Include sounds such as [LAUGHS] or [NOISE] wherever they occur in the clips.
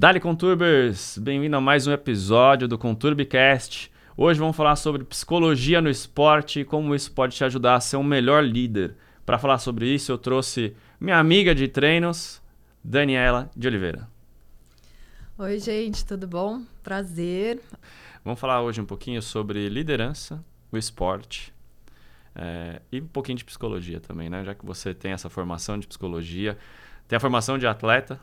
Dali Conturbers, bem-vindo a mais um episódio do Conturbcast. Hoje vamos falar sobre psicologia no esporte e como isso pode te ajudar a ser um melhor líder. Para falar sobre isso, eu trouxe minha amiga de treinos, Daniela de Oliveira. Oi, gente, tudo bom? Prazer. Vamos falar hoje um pouquinho sobre liderança, o esporte é, e um pouquinho de psicologia também, né? Já que você tem essa formação de psicologia, tem a formação de atleta,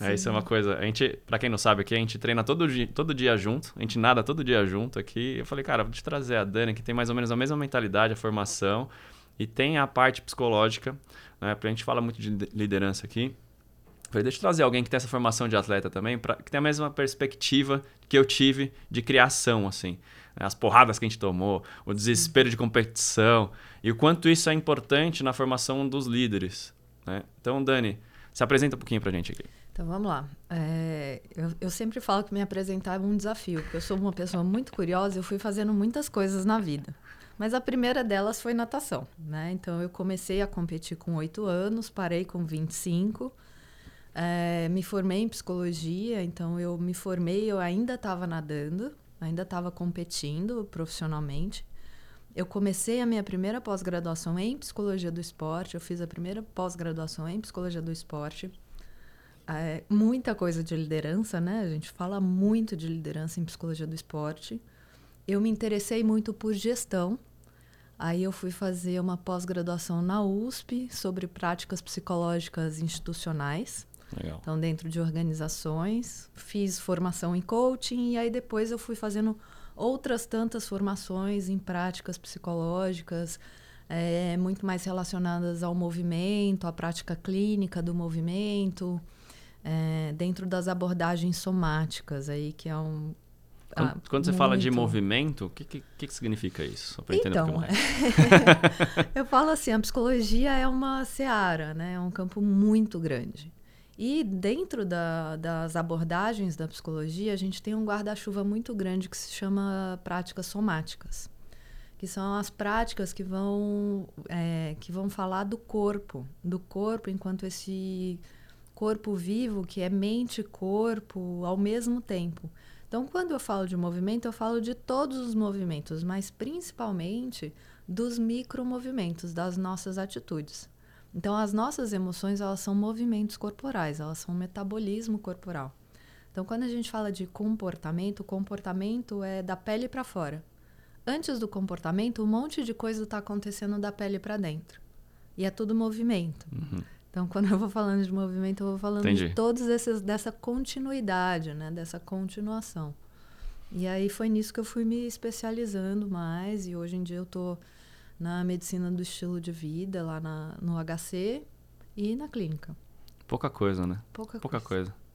é, isso é uma coisa. A gente, para quem não sabe aqui, a gente treina todo dia, todo dia junto, a gente nada todo dia junto aqui. Eu falei, cara, vou te trazer a Dani, que tem mais ou menos a mesma mentalidade, a formação, e tem a parte psicológica, né? Porque a gente fala muito de liderança aqui. Falei, deixa eu trazer alguém que tem essa formação de atleta também, pra, que tem a mesma perspectiva que eu tive de criação, assim. Né? As porradas que a gente tomou, o desespero de competição, e o quanto isso é importante na formação dos líderes. Né? Então, Dani, se apresenta um pouquinho pra gente aqui. Então vamos lá. É, eu, eu, sempre falo que me apresentar é um desafio, porque eu sou uma pessoa muito curiosa e eu fui fazendo muitas coisas na vida. Mas a primeira delas foi natação, né? Então eu comecei a competir com oito anos, parei com 25, é, me formei em psicologia, então eu me formei, eu ainda estava nadando, ainda estava competindo profissionalmente. Eu comecei a minha primeira pós-graduação em psicologia do esporte, eu fiz a primeira pós-graduação em psicologia do esporte é, muita coisa de liderança, né? A gente fala muito de liderança em psicologia do esporte. Eu me interessei muito por gestão. Aí eu fui fazer uma pós-graduação na USP sobre práticas psicológicas institucionais. Legal. Então, dentro de organizações. Fiz formação em coaching e aí depois eu fui fazendo outras tantas formações em práticas psicológicas, é, muito mais relacionadas ao movimento, à prática clínica do movimento é, dentro das abordagens somáticas aí, que é um. Quando, ah, quando você muito... fala de movimento, o que, que, que, significa isso? Só então, [LAUGHS] eu falo assim, a psicologia é uma seara, né? É um campo muito grande. E dentro da, das abordagens da psicologia, a gente tem um guarda-chuva muito grande que se chama práticas somáticas, que são as práticas que vão, é, que vão falar do corpo, do corpo enquanto esse corpo vivo, que é mente e corpo ao mesmo tempo. Então, quando eu falo de movimento, eu falo de todos os movimentos, mas principalmente dos micromovimentos, das nossas atitudes. Então, as nossas emoções, elas são movimentos corporais, elas são metabolismo corporal. Então, quando a gente fala de comportamento, comportamento é da pele para fora. Antes do comportamento, um monte de coisa está acontecendo da pele para dentro. E é tudo movimento. Uhum. Então, [LAUGHS] quando eu vou falando de movimento, eu vou falando Entendi. de todos esses dessa continuidade, né, dessa continuação. E aí foi nisso que eu fui me especializando mais e hoje em dia eu tô na medicina do estilo de vida lá na, no HC e na clínica. Pouca coisa, né? Pouca, Pouca coisa. coisa.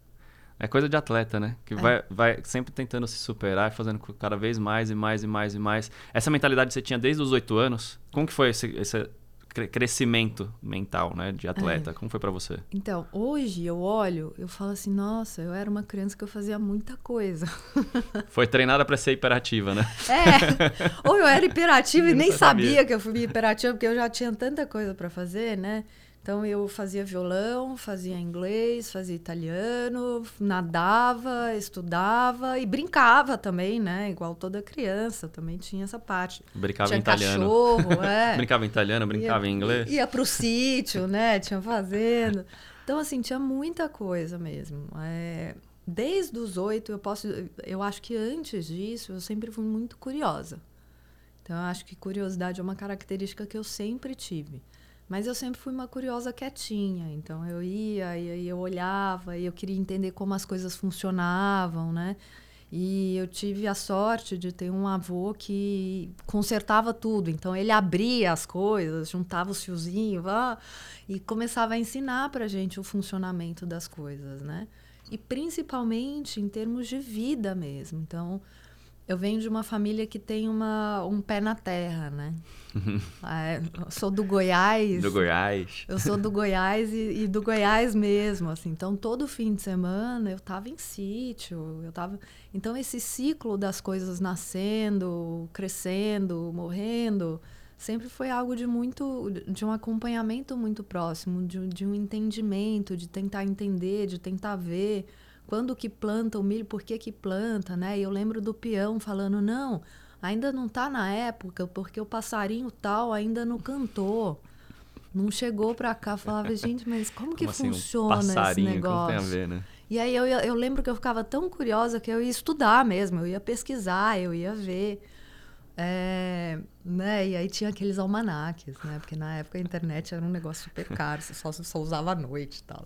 É coisa de atleta, né? Que é. vai, vai sempre tentando se superar, fazendo cada vez mais e mais e mais e mais. Essa mentalidade você tinha desde os oito anos? Como que foi esse, esse, crescimento mental, né, de atleta. É. Como foi para você? Então, hoje eu olho, eu falo assim, nossa, eu era uma criança que eu fazia muita coisa. [LAUGHS] Foi treinada para ser hiperativa, né? É. Ou eu era hiperativa e nem sabia. sabia que eu fui hiperativa, porque eu já tinha tanta coisa para fazer, né? Então eu fazia violão, fazia inglês, fazia italiano, nadava, estudava e brincava também, né? Igual toda criança, também tinha essa parte. Brincava tinha em italiano. Cachorro, [LAUGHS] é. brincava em italiano, brincava ia, em inglês. Ia pro sítio, né? Tinha fazenda. Então, assim, tinha muita coisa mesmo. É, desde os oito, eu posso. Eu acho que antes disso, eu sempre fui muito curiosa. Então, eu acho que curiosidade é uma característica que eu sempre tive. Mas eu sempre fui uma curiosa quietinha, então eu ia e eu olhava e eu queria entender como as coisas funcionavam, né? E eu tive a sorte de ter um avô que consertava tudo. Então ele abria as coisas, juntava os fiozinhos ah, e começava a ensinar para gente o funcionamento das coisas, né? E principalmente em termos de vida mesmo. Então eu venho de uma família que tem uma, um pé na terra, né? [LAUGHS] é, sou do Goiás. Do Goiás. Eu sou do Goiás e, e, do Goiás mesmo, assim. Então, todo fim de semana eu estava em sítio, eu tava... Então, esse ciclo das coisas nascendo, crescendo, morrendo, sempre foi algo de muito... de um acompanhamento muito próximo, de, de um entendimento, de tentar entender, de tentar ver quando que planta o milho, por que que planta, né? E eu lembro do peão falando, não, ainda não está na época, porque o passarinho tal ainda não cantou. Não chegou para cá, falava, [LAUGHS] gente, mas como que Como assim, um funciona esse passarinho, negócio? tem a ver, né? E aí eu, eu lembro que eu ficava tão curiosa que eu ia estudar mesmo, eu ia pesquisar, eu ia ver. É, né? E aí tinha aqueles almanaques, né? Porque na época a internet era um negócio super caro, você só, só usava à noite e tal.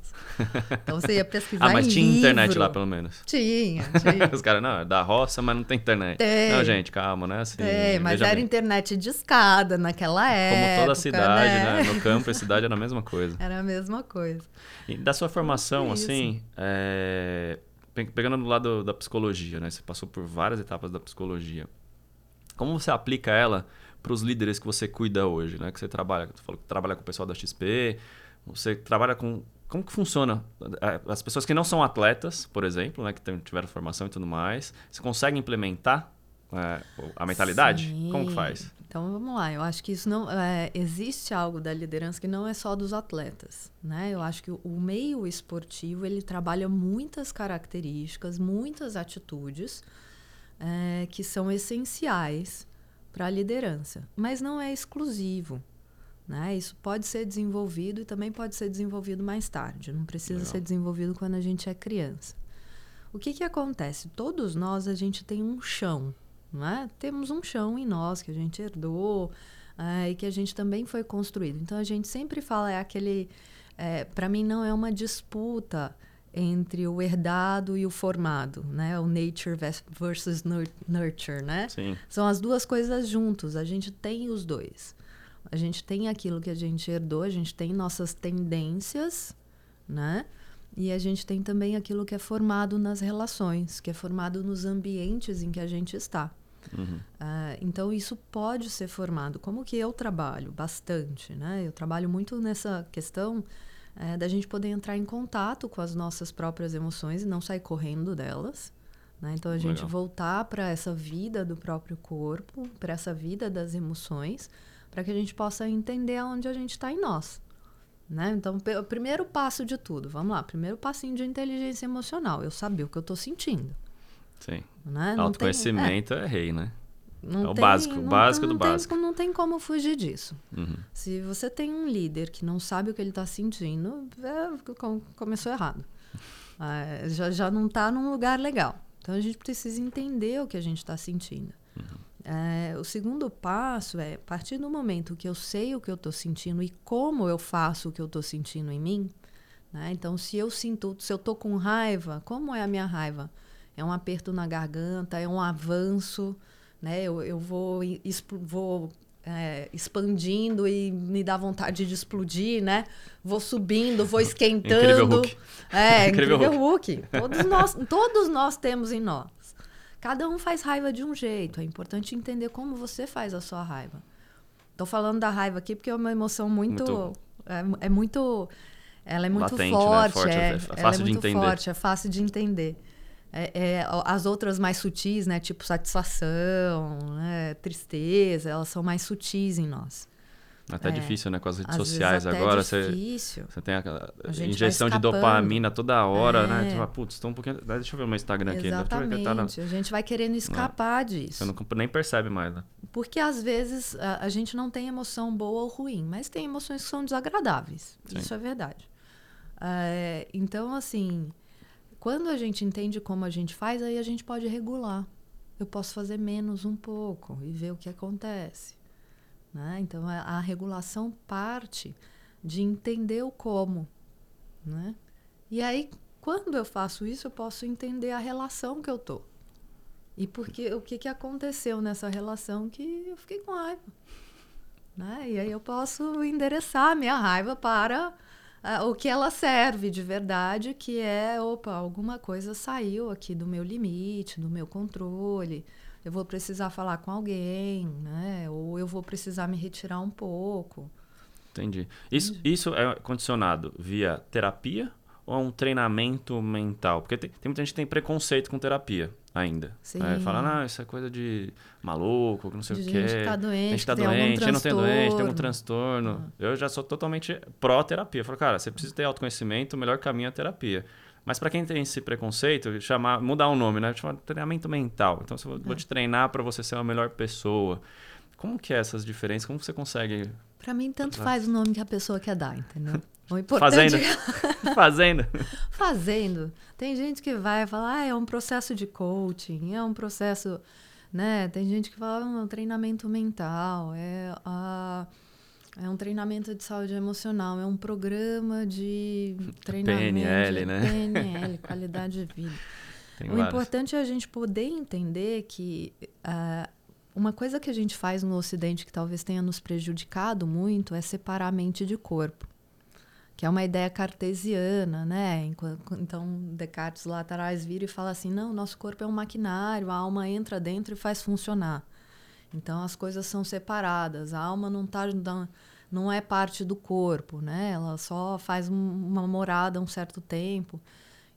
Então você ia pesquisar Ah, mas tinha internet livro. lá, pelo menos. Tinha, [LAUGHS] tinha. Os caras, não, é da roça, mas não tem internet. Tem. Não, gente, calma, né? Assim, É, mas era bem. internet de escada naquela época. Como toda cidade, né? né? No campo e cidade era a mesma coisa. Era a mesma coisa. E da sua formação, assim, é, pe- pegando do lado da psicologia, né? Você passou por várias etapas da psicologia. Como você aplica ela para os líderes que você cuida hoje, né? Que você trabalha, você falou que trabalha com o pessoal da XP, você trabalha com como que funciona? É, As pessoas que não são atletas, por exemplo, né, que tiveram formação e tudo mais, você consegue implementar é, a mentalidade? Como que Sim. faz? Então vamos lá, eu acho que isso não é, existe algo da liderança que não é só dos atletas, né? Eu acho que o, o meio esportivo ele trabalha muitas características, muitas atitudes é, que são essenciais para a liderança, mas não é exclusivo. Né? Isso pode ser desenvolvido e também pode ser desenvolvido mais tarde. Não precisa Legal. ser desenvolvido quando a gente é criança. O que, que acontece? Todos nós a gente tem um chão, não é? Temos um chão em nós que a gente herdou eh, e que a gente também foi construído. Então a gente sempre fala é aquele, para mim não é uma disputa entre o herdado e o formado, né? O nature versus nur- nurture, né? Sim. São as duas coisas juntos. A gente tem os dois. A gente tem aquilo que a gente herdou, a gente tem nossas tendências, né? E a gente tem também aquilo que é formado nas relações, que é formado nos ambientes em que a gente está. Uhum. Ah, então isso pode ser formado. Como que eu trabalho bastante, né? Eu trabalho muito nessa questão eh, da gente poder entrar em contato com as nossas próprias emoções e não sair correndo delas. né? Então a gente Legal. voltar para essa vida do próprio corpo, para essa vida das emoções, para que a gente possa entender aonde a gente está em nós. Né? Então, o primeiro passo de tudo, vamos lá, primeiro passinho de inteligência emocional, eu saber o que eu estou sentindo. Sim. Né? Não tem- [LAUGHS] é, Autoconhecimento é, rei, né? Não É o básico, o não- básico não do tem- básico. Não tem como fugir disso. Uhum. Se você tem um líder que não sabe o que ele está sentindo, é, com- começou errado. [LAUGHS] É, já, já não está num lugar legal. Então a gente precisa entender o que a gente está sentindo. É, o segundo passo é, a partir do momento que eu sei o que eu estou sentindo e como eu faço o que eu estou sentindo em mim, né? então se eu sinto, se eu estou com raiva, como é a minha raiva? É um aperto na garganta, é um avanço, né? eu, eu vou, vou é, expandindo e me dá vontade de explodir, né? Vou subindo, vou [LAUGHS] esquentando. [LAUGHS] Incrível Hulk. É, Incrível incrível, Hulk. Todos nós, todos nós temos em nós. Cada um faz raiva de um jeito. É importante entender como você faz a sua raiva. Tô falando da raiva aqui porque é uma emoção muito. Muito- É, é muito. Ela é muito Latente, né? forte. Forte, é, é fácil é de muito entender. forte, é fácil de entender. É, é, as outras mais sutis, né? Tipo satisfação, né? tristeza, elas são mais sutis em nós. Até É. difícil, né? Com as redes Às sociais agora. Você, difícil. você tem a, injeção de dopamina toda hora, né? É. Você fala, putz, tô um pouquinho. Deixa eu ver o meu Instagram aqui. né? Exatamente. tá na- A gente vai querendo escapar disso. Você não, nem percebe mais, né? Porque às vezes a, a gente não tem emoção boa ou ruim, mas tem emoções que são desagradáveis. Sim. Isso é verdade. É, então, assim, quando a gente entende como a gente faz, aí a gente pode regular. Eu posso fazer menos um pouco e ver o que acontece. né? Então, a, a regulação parte de entender o como. Né? E aí, quando eu faço isso, eu posso entender a relação que eu tô. E porque, o que, que aconteceu nessa relação que eu fiquei com raiva. Né? E aí eu posso endereçar a minha raiva para ah, o que ela serve de verdade, que é, opa, alguma coisa saiu aqui do meu limite, do meu controle. Eu vou precisar falar com alguém, né? Ou eu vou precisar me retirar um pouco. Entendi. Isso, isso é condicionado via terapia ou é um treinamento mental? Porque tem, tem muita gente que tem preconceito com terapia ainda. Sim. Né? Fala, ah, isso é coisa de maluco, que não sei De o gente quê. que tá doente, gente que tá que tem algum doente, não tem doente, tem algum transtorno. transtorno. Eu já sou totalmente pró-terapia. Eu falo, cara, você precisa ter autoconhecimento, o melhor caminho é a terapia. Mas para quem tem esse preconceito, chamar, mudar o nome, né? Chamar treinamento mental. Então, eu vou é. te treinar para você ser uma melhor pessoa. Como que é essas diferenças? Como você consegue? Para mim, tanto faz o nome que a pessoa quer dar, entendeu? O [LAUGHS] importante... Fazendo. [LAUGHS] Fazendo. Fazendo. Tem gente que vai falar, ah, é um processo de coaching, é um processo, né? Tem gente que fala, ah, é um treinamento mental, é é um treinamento de saúde emocional, é um programa de [LAUGHS] treinamento. PNL, né? PNL, qualidade de vida. Tem o vários. importante é a gente poder entender que uh, uma coisa que a gente faz no Ocidente que talvez tenha nos prejudicado muito é separar mente de corpo, que é uma ideia cartesiana, né? Então, Descartes lá atrás vira e fala assim: não, nosso corpo é um maquinário, a alma entra dentro e faz funcionar. Então as coisas são separadas. A alma não tá não é parte do corpo, né? Ela só faz uma morada um certo tempo.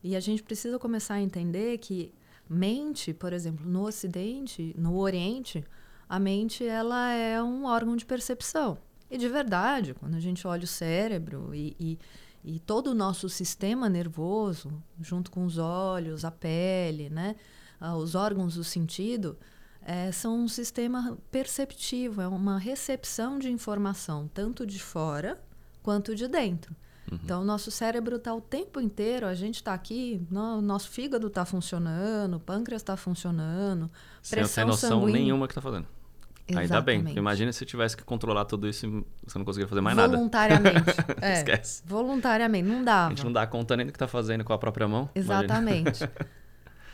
E a gente precisa começar a entender que mente, por exemplo, no Ocidente, no Oriente, a mente ela é um órgão de percepção. E de verdade, quando a gente olha o cérebro e, e, e todo o nosso sistema nervoso, junto com os olhos, a pele, né? Ah, os órgãos do sentido, é, são um sistema perceptivo, é uma recepção de informação, tanto de fora quanto de dentro. Uhum. Então, o nosso cérebro está o tempo inteiro, a gente está aqui, no, nosso fígado está funcionando, o pâncreas está funcionando, Sem pressão não noção sanguínea. nenhuma que está fazendo. Exatamente. Ainda bem, imagina se tivesse que controlar tudo isso e você não conseguiria fazer mais Voluntariamente. nada. Voluntariamente. [LAUGHS] é, Esquece. Voluntariamente, não dava. A gente não dá conta nem do que está fazendo com a própria mão. Exatamente. [LAUGHS]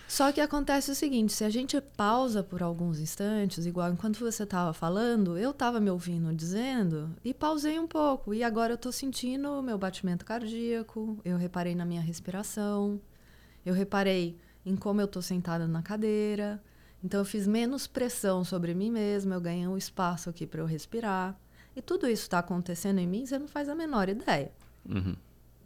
Só que acontece o seguinte: se a gente pausa por alguns instantes, igual enquanto você estava falando, eu estava me ouvindo dizendo e pausei um pouco. E agora eu estou sentindo o meu batimento cardíaco, eu reparei na minha respiração, eu reparei em como eu estou sentada na cadeira. Então eu fiz menos pressão sobre mim mesma, eu ganhei um espaço aqui para eu respirar. E tudo isso está acontecendo em mim, você não faz a menor ideia. Uhum.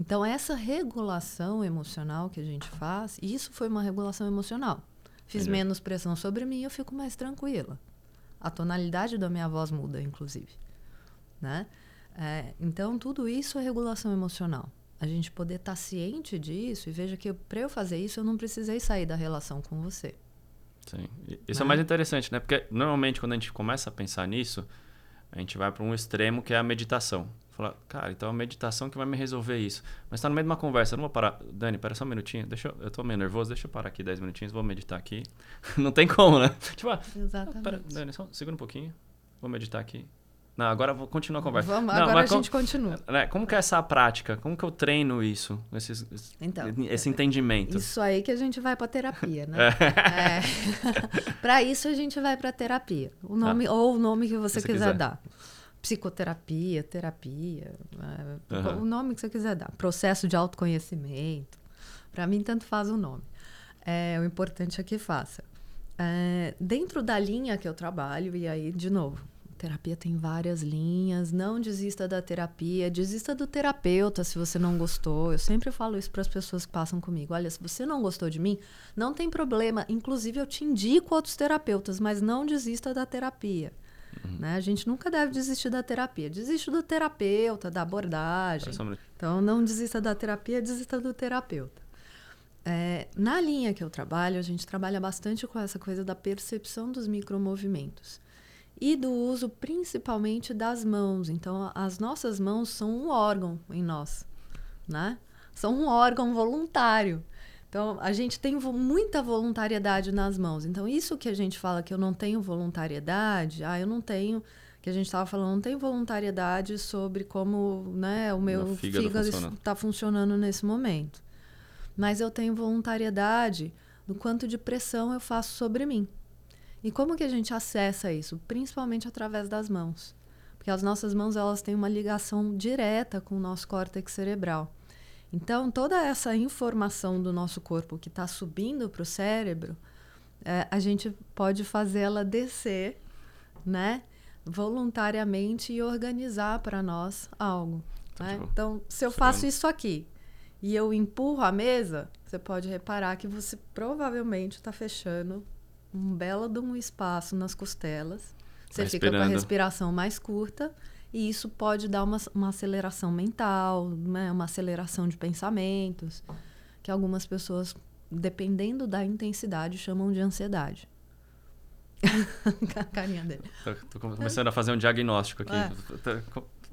Então, essa regulação emocional que a gente faz, isso foi uma regulação emocional. Fiz Entendi. menos pressão sobre mim, eu fico mais tranquila. A tonalidade da minha voz muda, inclusive. Né? É, então, tudo isso é regulação emocional. A gente poder estar tá ciente disso e veja que para eu fazer isso, eu não precisei sair da relação com você. Sim. Isso né? é mais interessante, né? Porque normalmente quando a gente começa a pensar nisso, a gente vai para um extremo que é a meditação. Falar, cara, então é a meditação que vai me resolver isso. Mas está no meio de uma conversa, não vou parar. Dani, pera só um minutinho. Deixa eu, eu tô meio nervoso, deixa eu parar aqui 10 minutinhos, vou meditar aqui. [LAUGHS] não tem como, né? [LAUGHS] Tipo, ah, Exatamente. Pera, Dani, só segura um pouquinho. Vou meditar aqui. Não, agora vou continuar a conversa. Vamos, não, agora a gente continua. Né, como que é essa prática? Como que eu treino isso? Esse, então, esse entendimento? Isso aí que a gente vai para terapia, né? [LAUGHS] é. é. para isso a gente vai para terapia. O nome ah. ou o nome que você, quiser, quiser dar psicoterapia, terapia, uhum. o nome que você quiser dar, processo de autoconhecimento. Para mim, tanto faz o nome. É, o importante é que faça. É, dentro da linha que eu trabalho, e aí, de novo, terapia tem várias linhas. Não desista da terapia, desista do terapeuta se você não gostou. Eu sempre falo isso para as pessoas que passam comigo. Olha, se você não gostou de mim, não tem problema. Inclusive, eu te indico outros terapeutas, mas não desista da terapia. Uhum. Né? A gente nunca deve desistir da terapia. Desiste do terapeuta, da abordagem. Então, não desista da terapia, desista do terapeuta. É, na linha que eu trabalho, a gente trabalha bastante com essa coisa da percepção dos micromovimentos e do uso principalmente das mãos. Então, as nossas mãos são um órgão em nós, né? São um órgão voluntário. Então, a gente tem muita voluntariedade nas mãos. Então, isso que a gente fala que eu não tenho voluntariedade, ah, eu não tenho, que a gente estava falando, não tenho voluntariedade sobre como né, o meu, fígado está funcionando nesse momento. Mas eu tenho voluntariedade do quanto de pressão eu faço sobre mim. E como que a gente acessa isso? Principalmente através das mãos. Porque as nossas mãos elas têm uma ligação direta com o nosso córtex cerebral. Então, toda essa informação do nosso corpo que está subindo para o cérebro, é, a gente pode fazê-la descer, né? Voluntariamente e organizar para nós algo. Tá né? Então, se eu faço isso aqui e eu empurro a mesa, você pode reparar que você provavelmente está fechando um belo de um espaço nas costelas. Você tá fica com a respiração mais curta e isso pode dar uma, uma aceleração mental, né? uma aceleração de pensamentos. que algumas pessoas, dependendo da intensidade, chamam de ansiedade. a [LAUGHS] carinha dele. Tô, tô começando a fazer um diagnóstico aqui. É.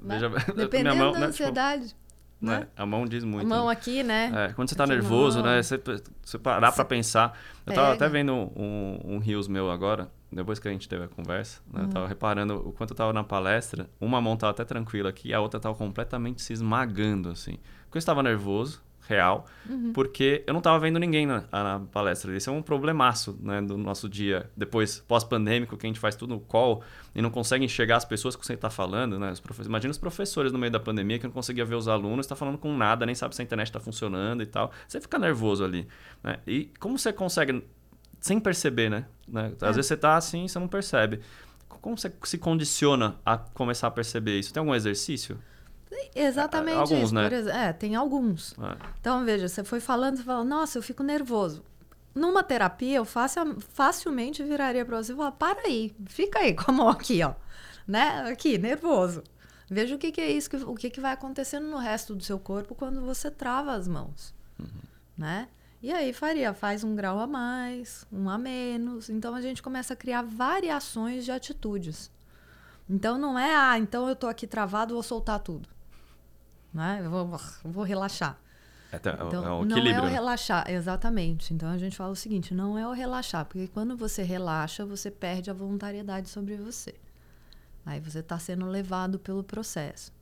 Veja, [LAUGHS] Dependendo mão, da né, tipo, ansiedade. né, né? A mão diz A muito. mão né? aqui, né? É, quando você tá na nervoso, mão. né? Você, você parar pra pensar. Eu tava Pega. até vendo um, um Rios meu agora, depois que a gente teve a conversa, né? Uhum. Eu tava reparando o quanto eu tava na palestra, uma mão tava até tranquila aqui, a outra tava completamente se esmagando, assim. Porque eu estava nervoso, real, Uhum. porque eu não tava vendo ninguém na, na palestra. Isso é um problemaço, né? Do nosso dia, depois, pós-pandêmico, que a gente faz tudo no call e não consegue enxergar as pessoas que você tá falando, né? Os profe- Imagina os professores no meio da pandemia que não conseguia ver os alunos, tá falando com nada, nem sabe se a internet tá funcionando e tal. Você fica nervoso ali, né? E como você consegue, sem perceber, né? Né? Às É. vezes você tá assim e você não percebe. Como você se condiciona a começar a perceber isso? Tem algum exercício? Exatamente Alguns, isso. né? É, tem alguns. É. Então, veja, você foi falando, você falou, nossa, eu fico nervoso. Numa terapia, eu faci- facilmente viraria para você e falar, para aí, fica aí [LAUGHS] com a mão aqui, ó. Né? Aqui, nervoso. Veja o que, que é isso, que- o que, que vai acontecendo no resto do seu corpo quando você trava as mãos. Né? E aí faria, faz um grau a mais, um a menos. Então a gente começa a criar variações de atitudes. Então não é, ah, então eu tô aqui travado, vou soltar tudo. Né? Eu vou, vou relaxar. É, é Então, um não é o né? relaxar, exatamente. Então a gente fala o seguinte: não é o relaxar, porque quando você relaxa, você perde a voluntariedade sobre você. Aí você está sendo levado pelo processo.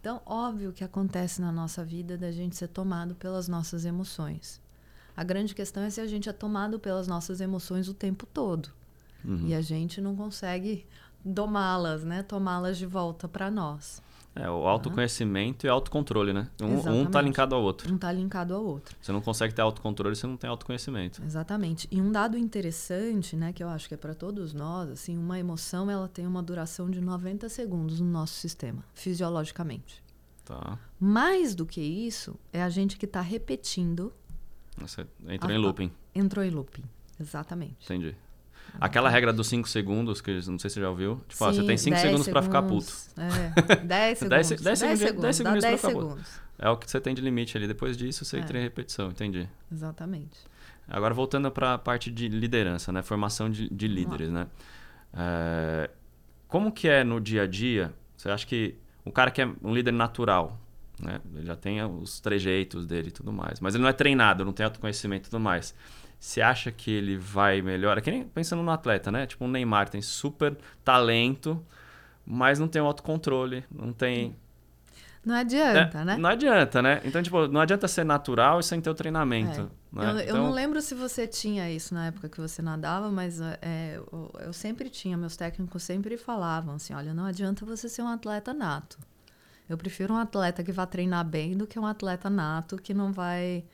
Então, óbvio que acontece na nossa vida da gente ser tomado pelas nossas emoções. A grande questão é se a gente é tomado pelas nossas emoções o tempo todo. Uhum. E a gente não consegue domá-las, né? Tomá-las de volta para nós. É, o autoconhecimento e autocontrole, né? Um, um tá linkado ao outro. Um está linkado ao outro. Você não consegue ter autocontrole se não tem autoconhecimento. Exatamente. E um dado interessante, né, que eu acho que é para todos nós, assim, uma emoção ela tem uma duração de 90 segundos no nosso sistema, fisiologicamente. Tá. Mais do que isso, é a gente que está repetindo, Você entra Ah, em looping. entrou em looping. Exatamente. Entendi. Aquela regra dos 5 segundos, que não sei se você já ouviu. Tipo, ó, você Sim, tem 5 10 segundos pra ficar puto. [LAUGHS] segundos. É, 10 segundos. 10 se- 10 10 segundinhos- segundos. 10 dá segundinhos pra 10 ficar puto. segundos. É o que você tem de limite ali. Depois disso, você É. entra em repetição. Entendi. Exatamente. Agora, voltando para a parte de liderança, né? Formação de, de líderes, né? É, como que é no dia a dia? Você acha que o cara que é um líder natural, né? Ele já tem os trejeitos dele e tudo mais. Mas ele não é treinado, não tem autoconhecimento e tudo mais. Você acha que ele vai melhor? É que nem pensando no atleta, né? Tipo, um Neymar tem super talento, mas não tem o autocontrole, não tem... Não adianta, É, né? Não adianta, né? Então, tipo, não adianta ser natural e sem ter o treinamento. É. né? Eu, eu Então- não lembro se você tinha isso na época que você nadava, mas é, eu, eu sempre tinha, meus técnicos sempre falavam assim: olha, não adianta você ser um atleta nato. Eu prefiro um atleta que vá treinar bem do que um atleta nato que não vai.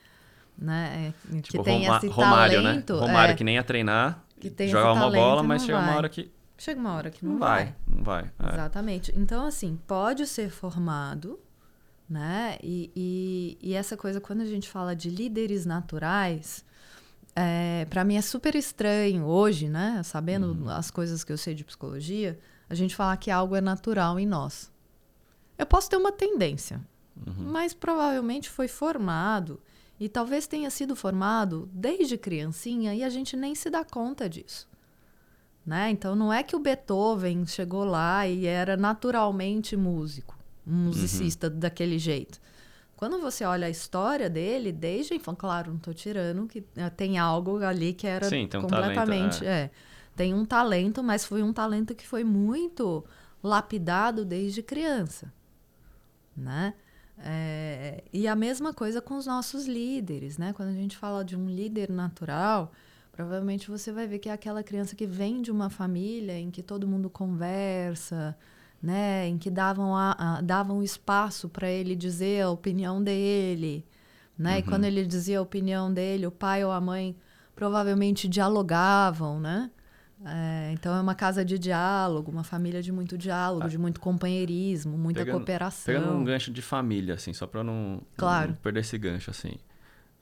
Né, é, que Tipo, tem Roma- esse Romário, talento. né? Romário é, que nem ia treinar, que tem jogar uma bola, mas chega uma vai. hora que Chega uma hora que não, não, vai. Não vai. é. Exatamente. Então, assim, pode ser formado, né? E, e, e essa coisa, quando a gente fala de líderes naturais, é, para mim é super estranho hoje, né? Sabendo as coisas que eu sei de psicologia, a gente falar que algo é natural em nós. Eu posso ter uma tendência, mas provavelmente foi formado e talvez tenha sido formado desde criancinha e a gente nem se dá conta disso. Né? Então não é que o Beethoven chegou lá e era naturalmente músico, um musicista daquele jeito. Quando você olha a história dele, desde a infância, claro, não estou tirando que eh, tem algo ali que era Sim, tem um completamente, talento, é. tem um talento, mas foi um talento que foi muito lapidado desde criança, né? É, e a mesma coisa com os nossos líderes, né? Quando a gente fala de um líder natural, provavelmente você vai ver que é aquela criança que vem de uma família em que todo mundo conversa, né? Em que davam, a, a- davam espaço para ele dizer a opinião dele, né? E quando ele dizia a opinião dele, o pai ou a mãe provavelmente dialogavam, né? É, então é uma casa de diálogo, uma família de muito diálogo, de muito companheirismo, muita Pegando- cooperação. Pegando um gancho de família, assim, só pra não, Claro. não perder esse gancho, assim.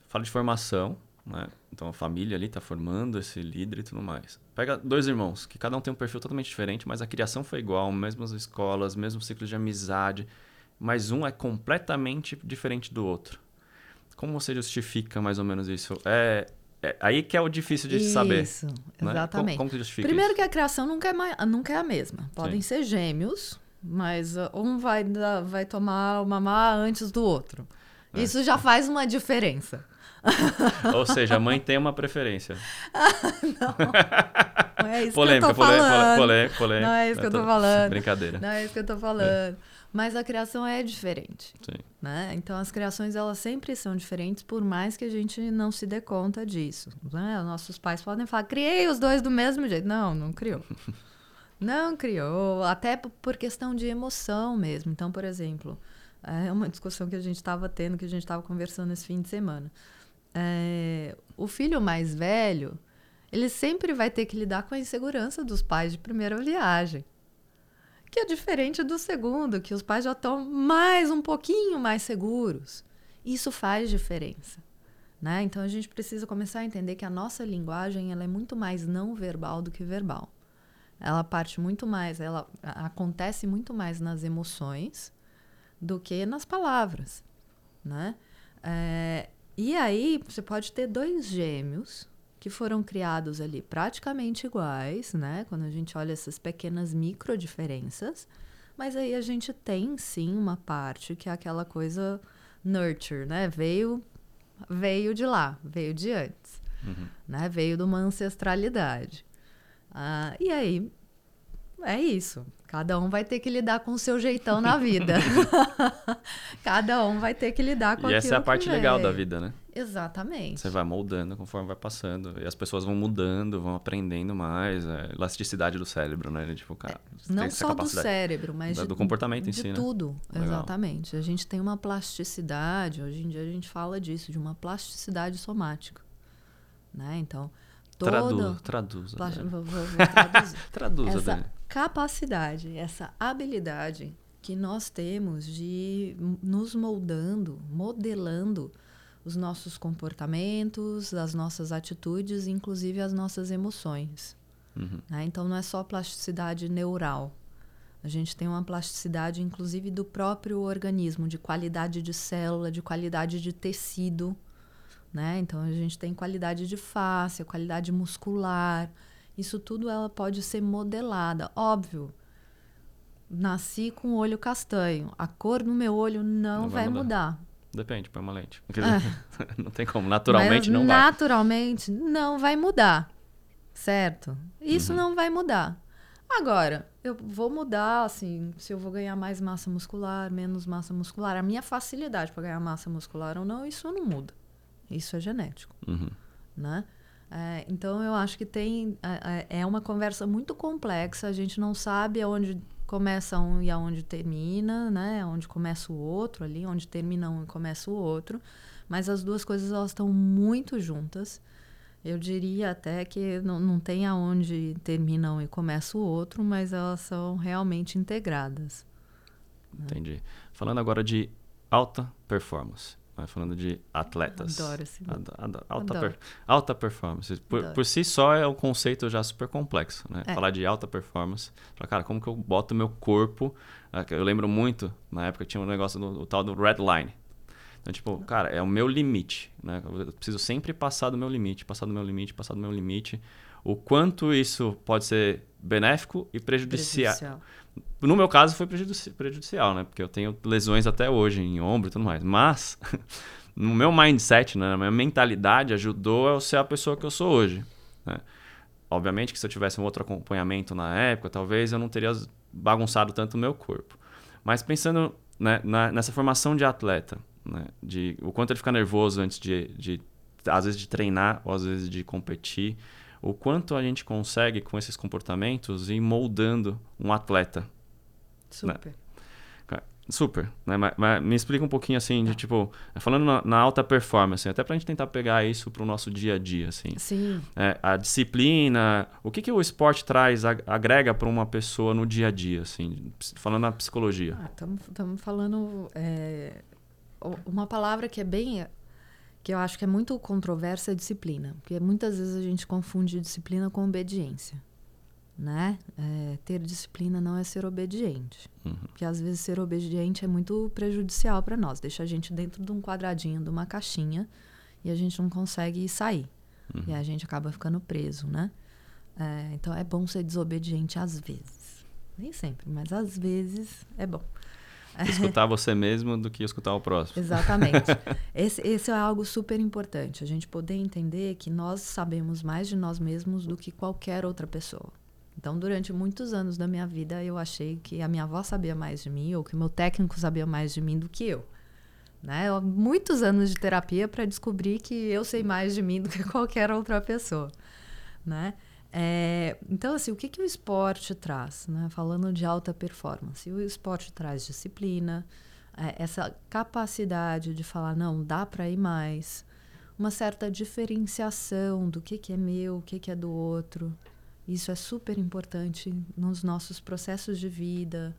Fala de formação, né? Então a família ali tá formando esse líder e tudo mais. Pega dois irmãos, que cada um tem um perfil totalmente diferente, mas a criação foi igual, mesmas escolas, mesmo ciclo de amizade, mas um é completamente diferente do outro. Como você justifica mais ou menos isso? É, é aí que é o difícil de isso, saber. Isso, né? exatamente. Como, como justifica Primeiro isso? que a criação nunca é, mais, nunca é a mesma. Podem Sim. ser gêmeos, mas uh, um vai, dar- vai tomar o mamar antes do outro. É. Isso já faz uma diferença. [LAUGHS] Ou seja, a mãe tem uma preferência. [LAUGHS] Não é isso polêmica, que eu tô polêmica, falando. polêmica, polêmica. Não é isso que eu tô tô- falando. Brincadeira. Não é isso que eu tô falando. Mas a criação é diferente. Sim. né? Então as criações elas sempre são diferentes, por mais que a gente não se dê conta disso. Né? Nossos pais podem falar, criei os dois do mesmo jeito. Não, não criou. [LAUGHS] não criou, até por questão de emoção mesmo. Então, por exemplo, é uma discussão que a gente estava tendo, que a gente estava conversando esse fim de semana. É, o filho mais velho, ele sempre vai ter que lidar com a insegurança dos pais de primeira viagem que é diferente do segundo, que os pais já estão mais um pouquinho mais seguros. Isso faz diferença, né? Então a gente precisa começar a entender que a nossa linguagem ela é muito mais não verbal do que verbal. Ela parte muito mais, ela acontece muito mais nas emoções do que nas palavras, né? É, e aí você pode ter dois gêmeos que foram criados ali praticamente iguais, né? Quando a gente olha essas pequenas micro diferenças, mas aí a gente tem sim uma parte que é aquela coisa nurture, né? Veio veio de lá, veio de antes, Uhum. né? Veio de uma ancestralidade. Ah, e aí é isso. Cada um vai ter que lidar com o seu jeitão na vida. [LAUGHS] [LAUGHS] Cada um vai ter que lidar com E aquilo essa é a parte legal da vida, né? Exatamente. Você vai moldando conforme vai passando. E as pessoas vão mudando, vão aprendendo mais. É, elasticidade do cérebro, né? Tipo, cara, tem Não só do cérebro, mas Da- de, do comportamento em de si, né? tudo. Legal. Exatamente. A gente tem uma plasticidade, hoje em dia a gente fala disso, de uma plasticidade somática. Né? Então, toda. Tradu, traduza. Dani. vou, vou- traduzir. [LAUGHS] Traduza, essa Dani. capacidade, essa habilidade que nós temos de nos moldando, modelando os nossos comportamentos, as nossas atitudes, inclusive as nossas emoções. Uhum. né? Então não é só plasticidade neural. A gente tem uma plasticidade, inclusive, do próprio organismo, de qualidade de célula, de qualidade de tecido. Né? Então a gente tem qualidade de face, qualidade muscular. Isso tudo ela pode ser modelada. Óbvio, nasci com o olho castanho. A cor do meu olho não, Não vai vai, mudar. mudar. Depende, põe uma lente. [LAUGHS] Quer dizer, não tem como. Naturalmente Mas não vai. Naturalmente não vai mudar. Certo? Isso Uhum. não vai mudar. Agora, eu vou mudar, assim, se eu vou ganhar mais massa muscular, menos massa muscular. A minha facilidade para ganhar massa muscular ou não, isso não muda. Isso é genético, Uhum. né? É, então, eu acho que tem... é, é é uma conversa muito complexa. A gente não sabe aonde começa um e aonde termina, né? Onde começa o outro ali, onde termina um e começa o outro. Mas as duas coisas, elas estão muito juntas. Eu diria até que não, não tem aonde termina um e começa o outro, mas elas são realmente integradas. Entendi. Falando agora de alta performance. Né? Falando de atletas. Adoro esse Ad- ad- alta, Adoro. per- alta performance. Por, Adoro. por si só é um conceito já super complexo, né? É. Falar de alta performance. Falar, cara, como que eu boto meu corpo... ah, Eu lembro muito, na época tinha um negócio do, o tal do red line. Então, tipo, cara, é o meu limite, né? Eu preciso sempre passar do meu limite, passar do meu limite, passar do meu limite. O quanto isso pode ser benéfico e prejudicial. Prejudicial. No meu caso foi prejudici- prejudicial, né? Porque eu tenho lesões até hoje em ombro e tudo mais. Mas [LAUGHS] no meu mindset, né? na minha mentalidade, ajudou a eu ser a pessoa que eu sou hoje. né? Obviamente que se eu tivesse um outro acompanhamento na época, talvez eu não teria bagunçado tanto o meu corpo. Mas pensando né, na- nessa formação de atleta, né, de o quanto ele fica nervoso antes de, de, às vezes, de treinar ou às vezes de competir, o quanto a gente consegue com esses comportamentos ir moldando um atleta. Super. Super, né? Mas, mas me explica um pouquinho assim, de tipo, falando na, na alta performance, até pra gente tentar pegar isso pro nosso dia a dia, assim. Sim. É, a disciplina, o que, que o esporte traz, ag- agrega para uma pessoa no dia a dia, assim, falando na psicologia. Estamos falando é, uma palavra que é bem. Que eu acho que é muito controversa é disciplina. Porque muitas vezes a gente confunde disciplina com obediência. né? É, ter disciplina não é ser obediente. Uhum. Porque às vezes ser obediente é muito prejudicial para nós. Deixa a gente dentro de um quadradinho, de uma caixinha, e a gente não consegue sair. Uhum. E a gente acaba ficando preso, né? É, então é bom ser desobediente às vezes. Nem sempre, mas às vezes é bom. [LAUGHS] Escutar você mesmo do que escutar o próximo. Exatamente. [LAUGHS] esse, esse é algo super importante. A gente poder entender que nós sabemos mais de nós mesmos do que qualquer outra pessoa. Então, durante muitos anos da minha vida, eu achei que a minha avó sabia mais de mim ou que o meu técnico sabia mais de mim do que eu. Né? Eu, muitos anos de terapia para descobrir que eu sei mais de mim do que qualquer outra pessoa. Né? É, então, assim, o que, que o esporte traz? Né? Falando de alta performance, o esporte traz disciplina, é, essa capacidade de falar, não, dá para ir mais, uma certa diferenciação do que, que é meu, o que, que é do outro. Isso é super importante nos nossos processos de vida,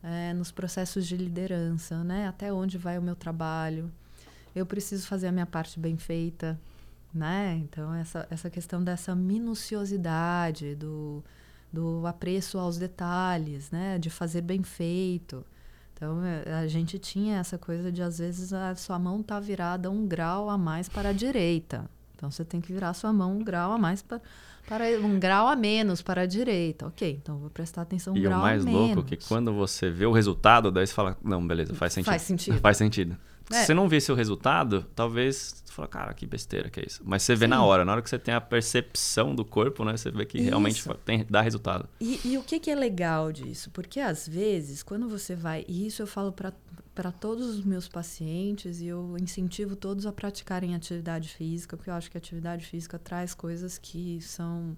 é, nos processos de liderança, né? Até onde vai o meu trabalho? Eu preciso fazer a minha parte bem feita, né? Então, essa, essa questão dessa minuciosidade, do, do apreço aos detalhes, né? De fazer bem feito. Então, é, a gente tinha essa coisa de, às vezes, a sua mão tá virada um grau a mais para a direita. Então, você tem que virar sua mão um grau a mais para, para um grau a menos para a direita. Ok, então vou prestar atenção um e grau o mais a menos. louco é que quando você vê o resultado, daí você fala, não, beleza, faz sentido. Faz sentido. [LAUGHS] Faz sentido. É. Se você não visse o resultado, talvez você fala, cara, que besteira que é isso. Mas você vê Sim. na hora, na hora que você tem a percepção do corpo, né? Você vê que realmente Isso. tem, dá resultado. E, e o que, que é legal disso? Porque às vezes, quando você vai, e isso eu falo para todos os meus pacientes, e eu incentivo todos a praticarem atividade física, porque eu acho que a atividade física traz coisas que são,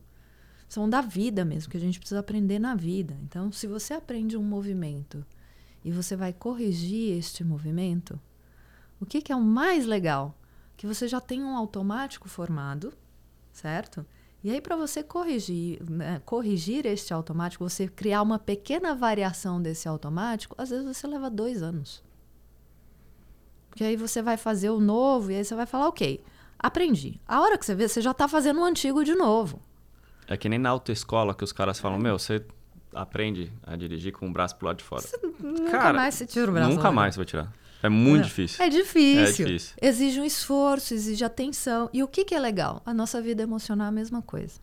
são da vida mesmo, que a gente precisa aprender na vida. Então, se você aprende um movimento e você vai corrigir este movimento, o que, que é o mais legal? Que você já tem um automático formado, certo? E aí, para você corrigir, né, corrigir este automático, você criar uma pequena variação desse automático, às vezes você leva dois anos. Porque aí você vai fazer o novo e aí você vai falar, ok, aprendi. A hora que você vê, você já está fazendo o antigo de novo. É que nem na autoescola que os caras falam, meu, você aprende a dirigir com o braço pro lado de fora. Nunca Cara, mais se tira o braço. Nunca mais você vai tirar. É muito É. difícil. É difícil. É difícil. Exige um esforço, exige atenção. E o que, que é legal? A nossa vida emocional é a mesma coisa.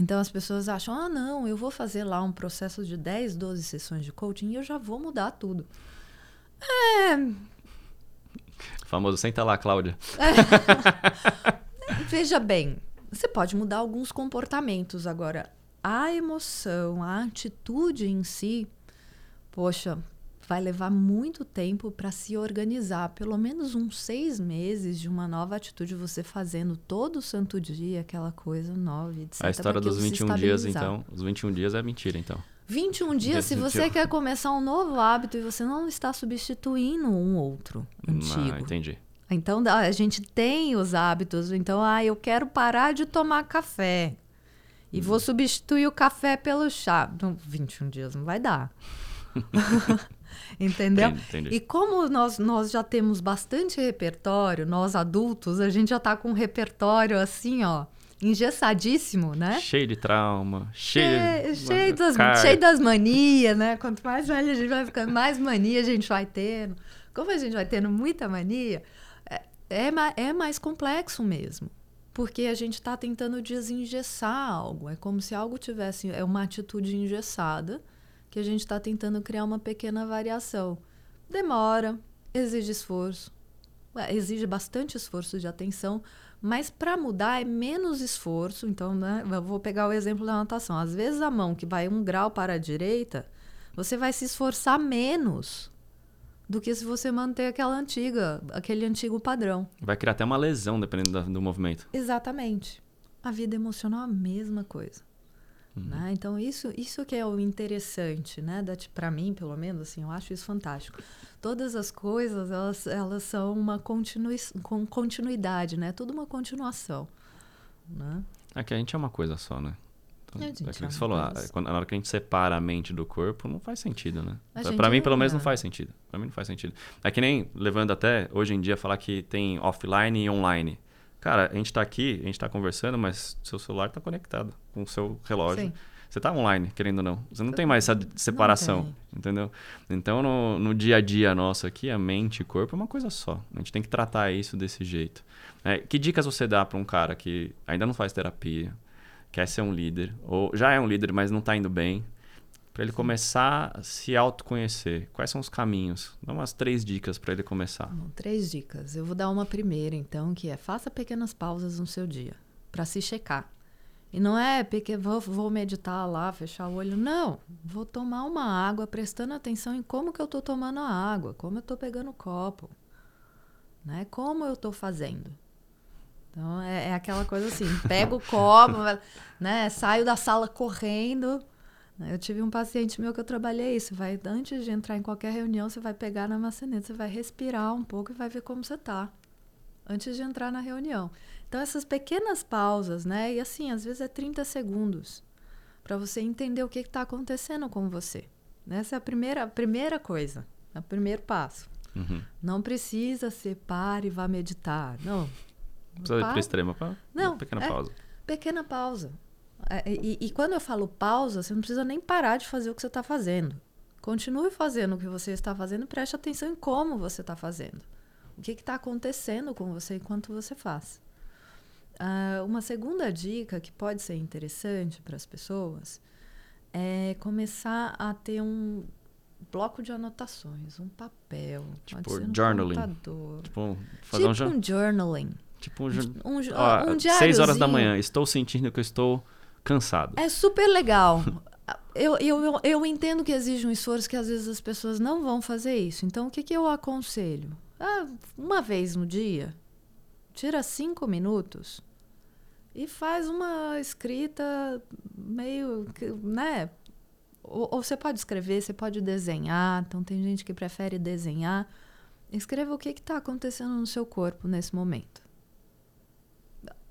Então as pessoas acham, ah, não, eu vou fazer lá um processo de 10, 12 sessões de coaching e eu já vou mudar tudo. É, O famoso, senta lá, Cláudia. [LAUGHS] Veja bem, você pode mudar alguns comportamentos. Agora, a emoção, a atitude em si, poxa, vai levar muito tempo para se organizar. Pelo menos uns seis meses de uma nova atitude, você fazendo todo santo dia aquela coisa nova, etc. A história dos aquilo se 21 dias, então. Os 21 dias é mentira, então. 21 Dia dias, se você 21. quer começar um novo hábito e você não está substituindo um outro antigo. Ah, entendi. Então a gente tem os hábitos. Então, ah, eu quero parar de tomar café. E vou substituir o café pelo chá. Não, 21 dias não vai dar. [LAUGHS] Entendeu? Entendi. E como nós, nós já temos bastante repertório, nós adultos, a gente já tá com um repertório assim, ó, engessadíssimo, né? Cheio de trauma, cheio, Cheio, cheio, das, Cara, cheio das manias, né? Quanto mais velho a gente vai ficando, mais mania a gente vai tendo. Como a gente vai tendo muita mania, é, é, é mais complexo mesmo. Porque a gente está tentando desengessar algo. É como se algo tivesse. É uma atitude engessada que a gente está tentando criar uma pequena variação. Demora, exige esforço, é, exige bastante esforço de atenção, mas para mudar é menos esforço. Então, né, eu vou pegar o exemplo da natação. Às vezes a mão que vai um grau para a direita, você vai se esforçar menos do que se você manter aquela antiga, aquele antigo padrão. Vai criar até uma lesão, dependendo do movimento. Exatamente. A vida emocional é a mesma coisa. Né? Então, isso, isso que é o interessante, né? Para mim, pelo menos, assim, eu acho isso fantástico. Todas as coisas, elas, elas são uma continui com continuidade, né? Tudo uma continuação. Né? É que a gente é uma coisa só, né? Então, é é que uma você falou, ah, quando, na hora que a gente separa a mente do corpo, não faz sentido, né? A Pra- gente pra mim, não- pelo menos, não é. faz sentido. Pra mim, não faz sentido. É que nem, levando até, hoje em dia, falar que tem offline e online. Cara, a gente tá aqui, a gente tá conversando, mas seu celular tá conectado com o seu relógio. Sim. Você está online, querendo ou não. Você não tem mais essa separação, entendeu? Então, no, no dia a dia nosso aqui, a mente e o corpo é uma coisa só. A gente tem que tratar isso desse jeito. É, que dicas você dá para um cara que ainda não faz terapia, quer ser um líder, ou já é um líder, mas não está indo bem, para ele começar a se autoconhecer? Quais são os caminhos? Dá umas três dicas para ele começar. Bom, três dicas. Eu vou dar uma primeira, então, que é faça pequenas pausas no seu dia para se checar. E não é porque vou, vou meditar lá, fechar o olho. Não. Vou tomar uma água prestando atenção em como que eu estou tomando a água, como eu estou pegando o copo, né? Como eu estou fazendo. Então é, é, aquela coisa assim, pego o copo, [LAUGHS] né? Saio da sala correndo. Eu tive um paciente meu que eu trabalhei isso. Vai, antes de entrar em qualquer reunião, você vai pegar na maçaneta, você vai respirar um pouco e vai ver como você está. Antes de entrar na reunião. Então, essas pequenas pausas, né? E assim, às vezes é 30 segundos para você entender o que está acontecendo com você. Essa é a primeira, a primeira coisa, é o primeiro passo. Uhum. Não precisa ser pare e vá meditar. Não. Precisa ir para extrema, para não, pequena é, pausa. Pequena pausa. É, e, e, quando eu falo pausa, você não precisa nem parar de fazer o que você está fazendo. Continue fazendo o que você está fazendo e preste atenção em como você está fazendo. O que está acontecendo com você enquanto você faz. Uh, uma segunda dica que pode ser interessante para as pessoas é começar a ter um bloco de anotações, um papel, tipo um journaling. computador. Tipo, fazer tipo um, um journaling. Tipo um, um, um, ó, um Seis horas da manhã, estou sentindo que eu estou cansado. É super legal. [LAUGHS] eu, eu, eu, entendo que exige um esforço que às vezes as pessoas não vão fazer isso. Então, o que, que eu aconselho? Ah, uma vez no dia, tira cinco minutos e faz uma escrita meio, né? Ou, ou, você pode escrever, você pode desenhar. Então tem gente que prefere desenhar. Escreva o que está acontecendo no seu corpo nesse momento.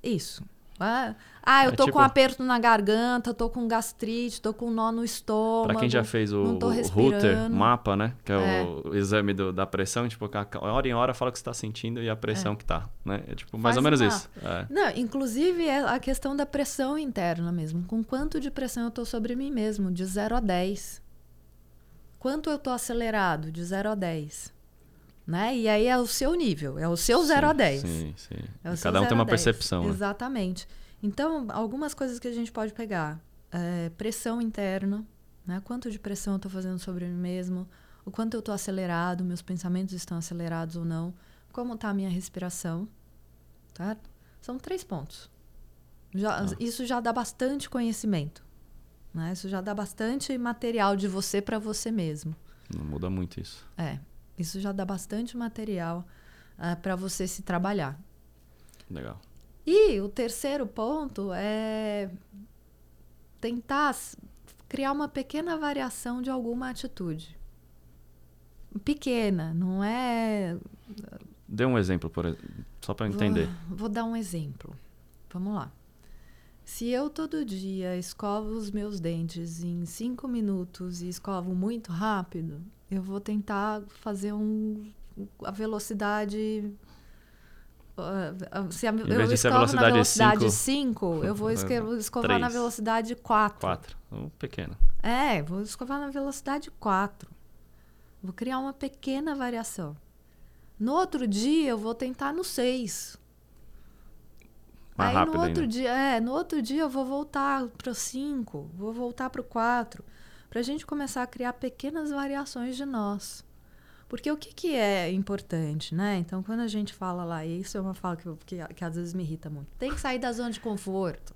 Isso. Ah, ah, eu é tô é tipo, com aperto na garganta, tô com gastrite, tô com nó no estômago. Pra quem já fez o, o Router, mapa, né? Que é, é. o exame do, da pressão, tipo, hora em hora fala o que você tá sentindo e a pressão é. que tá, né? É tipo, mais Faz ou menos isso. É. Não, inclusive é a questão da pressão interna mesmo. Com quanto de pressão eu tô sobre mim mesmo? De 0 a 10. Quanto eu tô acelerado? De 0 a 10. Né? E aí é o seu nível, é o seu 0 a 10. Sim, sim. É Cada um tem uma percepção. Né? Exatamente. Então, algumas coisas que a gente pode pegar. É, pressão interna, né? Quanto de pressão eu estou fazendo sobre mim mesmo? O quanto eu estou acelerado, meus pensamentos estão acelerados ou não? Como está a minha respiração? Tá? São três pontos. Já, ah. Isso já dá bastante conhecimento. Né? Isso já dá bastante material de você para você mesmo. Não muda muito isso. É. Isso já dá bastante material uh, ah, para você se trabalhar. Legal. E o terceiro ponto é tentar criar uma pequena variação de alguma atitude. Pequena, não é. Dê um exemplo, por, só para entender. Vou, vou dar um exemplo. Vamos lá. Se eu todo dia escovo os meus dentes em cinco minutos e escovo muito rápido, eu vou tentar fazer um, a velocidade. Uh, se a, eu escovo na velocidade 5, [LAUGHS] eu vou escovar 3. na velocidade 4. 4, um pequeno. É, vou escovar na velocidade 4. Vou criar uma pequena variação. No outro dia, eu vou tentar no 6. Aí no outro ainda. dia, é, no outro dia eu vou voltar para o 5, vou voltar para o 4 para a gente começar a criar pequenas variações de nós. Porque o que, que é importante, né? Então, quando a gente fala lá, e isso é uma fala que, que, que às vezes me irrita muito, tem que sair da zona de conforto.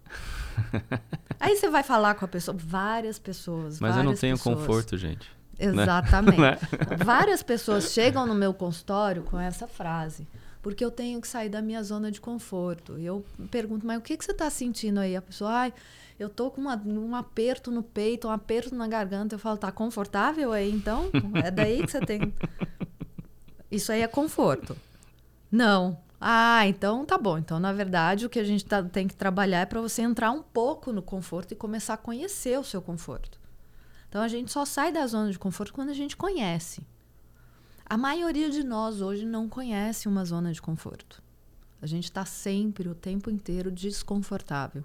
[LAUGHS] Aí você vai falar com a pessoa, várias pessoas. Mas várias eu não tenho pessoas, conforto, gente. Né? Exatamente. [LAUGHS] Né? várias pessoas chegam no meu consultório com essa frase porque eu tenho que sair da minha zona de conforto. E eu pergunto, mas o que, que você está sentindo aí? A pessoa, ai, eu tô com uma, um aperto no peito, um aperto na garganta. Eu falo, tá confortável aí então? É daí que você tem. [LAUGHS] Isso aí é conforto. Não. Ah, então tá bom. Então, na verdade, o que a gente tá, tem que trabalhar é para você entrar um pouco no conforto e começar a conhecer o seu conforto. Então, a gente só sai da zona de conforto quando a gente conhece. A maioria de nós hoje não conhece uma zona de conforto. A gente está sempre, o tempo inteiro, desconfortável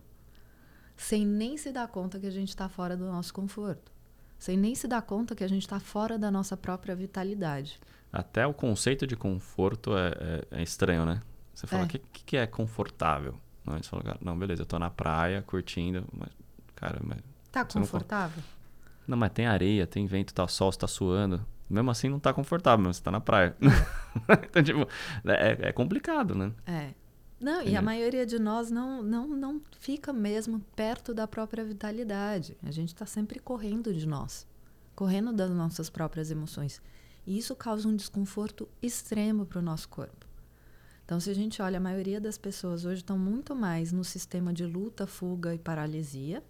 sem nem se dar conta que a gente está fora do nosso conforto, sem nem se dar conta que a gente está fora da nossa própria vitalidade. Até o conceito de conforto é, é, é estranho, né? Você fala, o É. que, que é confortável? Não, você fala, cara, não, beleza, eu tô na praia, curtindo, mas, cara, mas, Tá Você não confortável? não, mas tem areia, tem vento, tá sol, você tá suando. Mesmo assim não tá confortável, mas você tá na praia. [LAUGHS] então, tipo, é, é complicado, né? É. Não, e a maioria de nós não, não, não fica mesmo perto da própria vitalidade. A gente está sempre correndo de nós, correndo das nossas próprias emoções. E isso causa um desconforto extremo para o nosso corpo. Então, se a gente olha, a maioria das pessoas hoje estão muito mais no sistema de luta, fuga e paralisia,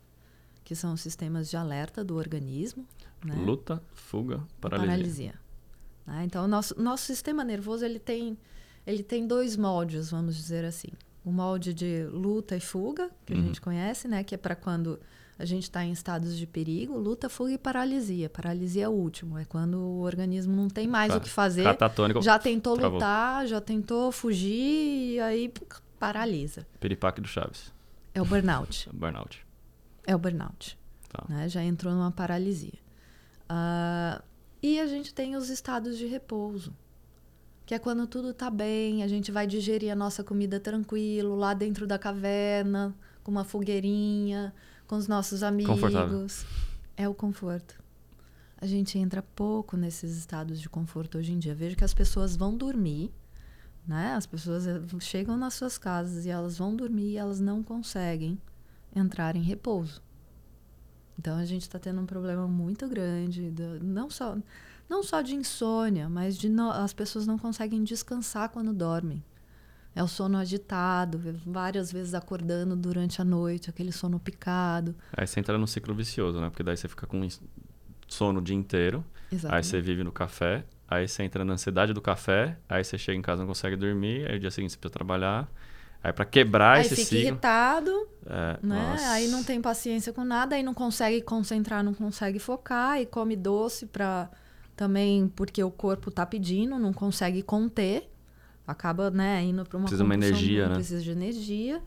que são os sistemas de alerta do organismo. Né? Luta, fuga, paralisia. paralisia. né? Então, o nosso, nosso sistema nervoso ele tem, ele tem dois moldes, vamos dizer assim. O molde de luta e fuga, que Uhum. a gente conhece, né? que é para quando a gente está em estados de perigo, luta, fuga e paralisia. Paralisia é o último, é quando o organismo não tem mais Tá. o que fazer, Catatônico, já tentou travou. lutar, já tentou fugir e aí paralisa. piripaque do Chaves, É o burnout. [LAUGHS] burnout. É o burnout. Tá. né? Já entrou numa paralisia. Ah, e a gente tem os estados de repouso, que é quando tudo tá bem, a gente vai digerir a nossa comida tranquilo, lá dentro da caverna, com uma fogueirinha, com os nossos amigos. É o conforto. A gente entra pouco nesses estados de conforto hoje em dia. Vejo que as pessoas vão dormir, né? As pessoas eh, chegam nas suas casas e elas vão dormir e elas não conseguem entrar em repouso. Então a gente está tendo um problema muito grande, não só não só de insônia, mas de no- as pessoas não conseguem descansar quando dormem. É o sono agitado, várias vezes acordando durante a noite, aquele sono picado. Aí você entra num ciclo vicioso, né? Porque daí você fica com sono o dia inteiro, aí Exatamente. você vive no café, aí você entra na ansiedade do café, aí você chega em casa e não consegue dormir, aí o dia seguinte você precisa trabalhar. Aí pra quebrar Aí esse fica ciclo... irritado, É, né? Aí não tem paciência com nada, aí não consegue concentrar, não consegue focar, e come doce para também porque o corpo tá pedindo, não consegue conter, acaba, né, indo para uma Precisa uma energia, né? Precisa de energia.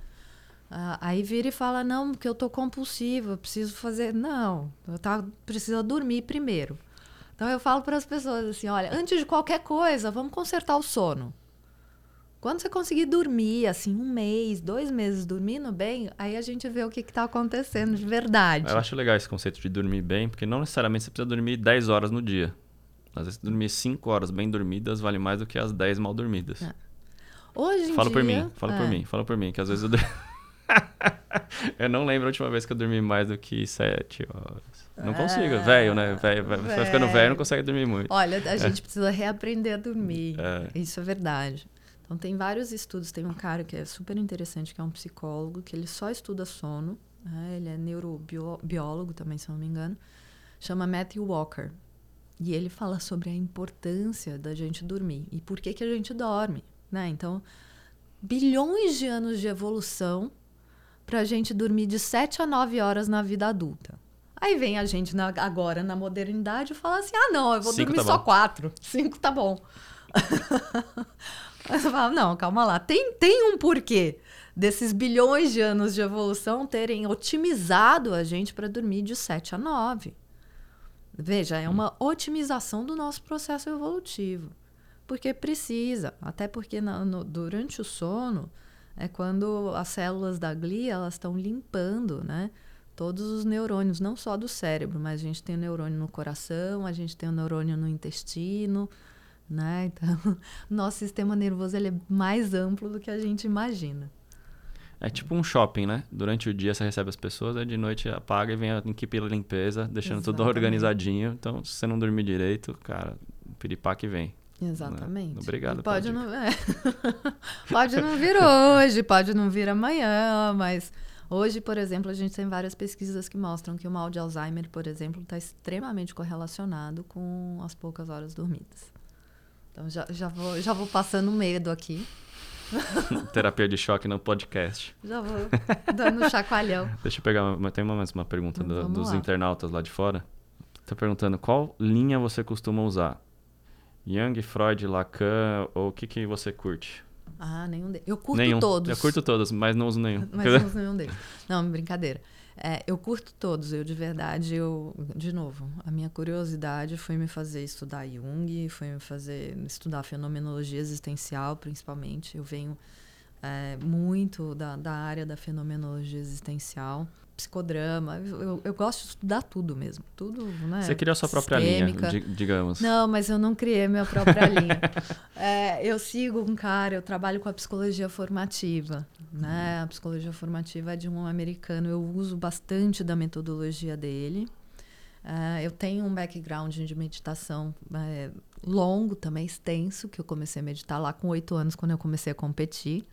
Ah, aí vira e fala não, porque eu tô compulsiva, eu preciso fazer, não, eu tá precisa dormir primeiro. Então eu falo para as pessoas assim, olha, antes de qualquer coisa, vamos consertar o sono. Quando você conseguir dormir, assim, um mês, dois meses dormindo bem, aí a gente vê o que está acontecendo de verdade. Eu acho legal esse conceito de dormir bem, porque não necessariamente você precisa dormir 10 horas no dia. Às vezes dormir 5 horas bem dormidas vale mais do que as 10 mal dormidas. É. Hoje em Fala por dia- mim, fala é, por mim, fala por mim, que às vezes eu dur- [LAUGHS] Eu não lembro a última vez que eu dormi mais do que 7 horas. Não consigo, Ah, velho, né? Velho, vai, vai ficando velho, não consegue dormir muito. Olha, a gente precisa reaprender a dormir. É. Isso é verdade. Então, tem vários estudos. Tem um cara que é super interessante, que é um psicólogo, que ele só estuda sono. né? Ele é neurobiólogo também, se não me engano. Chama Matthew Walker. E ele fala sobre a importância da gente dormir. E por que, que a gente dorme. Né? Então, bilhões de anos de evolução para a gente dormir de 7 a 9 horas na vida adulta. Aí vem a gente na- agora na modernidade e fala assim: ah, não, eu vou Cinco dormir tá só bom. quatro. Cinco tá bom. Aí você fala, não, calma lá. Tem, tem um porquê desses bilhões de anos de evolução terem otimizado a gente para dormir de 7 a 9. Veja, é uma otimização do nosso processo evolutivo. Porque precisa, até porque na- no- durante o sono é quando as células da glia elas estão limpando, né? Todos os neurônios, não só do cérebro, mas a gente tem o neurônio no coração, a gente tem o neurônio no intestino, né? [LAUGHS] Então, nosso sistema nervoso ele é mais amplo do que a gente imagina. É tipo um shopping, né? Durante o dia você recebe as pessoas, aí de noite apaga e vem a equipe de limpeza, deixando tudo Exatamente. organizadinho. Então, se você não dormir direito, cara, piripaque vem. Exatamente. Obrigado E pode não, é. [LAUGHS] pode não vir hoje, pode não vir amanhã, mas hoje, por exemplo, a gente tem várias pesquisas que mostram que o mal de Alzheimer, por exemplo, está extremamente correlacionado com as poucas horas dormidas. Então já, já, vou, já vou passando medo aqui, [LAUGHS] Terapia de choque no podcast. já vou dando um chacoalhão. [LAUGHS] Deixa eu pegar, uma, tem mais uma pergunta do- dos lá. internautas lá de fora. Tá perguntando qual linha você costuma usar? Jung, Freud, Lacan ou o que, que você curte? Ah, nenhum deles. Eu curto nenhum. todos. Eu curto todos, mas não uso nenhum. Mas não uso [LAUGHS] nenhum deles. Não, brincadeira. É, eu curto todos, eu de verdade, eu, de novo, a minha curiosidade foi me fazer estudar Jung, foi me fazer estudar fenomenologia existencial, principalmente. Eu venho é, muito da, da área da fenomenologia existencial psicodrama. Eu, eu, gosto de estudar tudo mesmo. Tudo, né? Você criou a sua própria Sistêmica. linha, digamos. Não, mas eu não criei minha própria [LAUGHS] linha. É, eu sigo um cara, eu trabalho com a psicologia formativa. Né? A psicologia formativa é de um americano. Eu uso bastante da metodologia dele. É, eu tenho um background de meditação é, longo, também extenso, que eu comecei a meditar lá com oito anos, quando eu comecei a competir.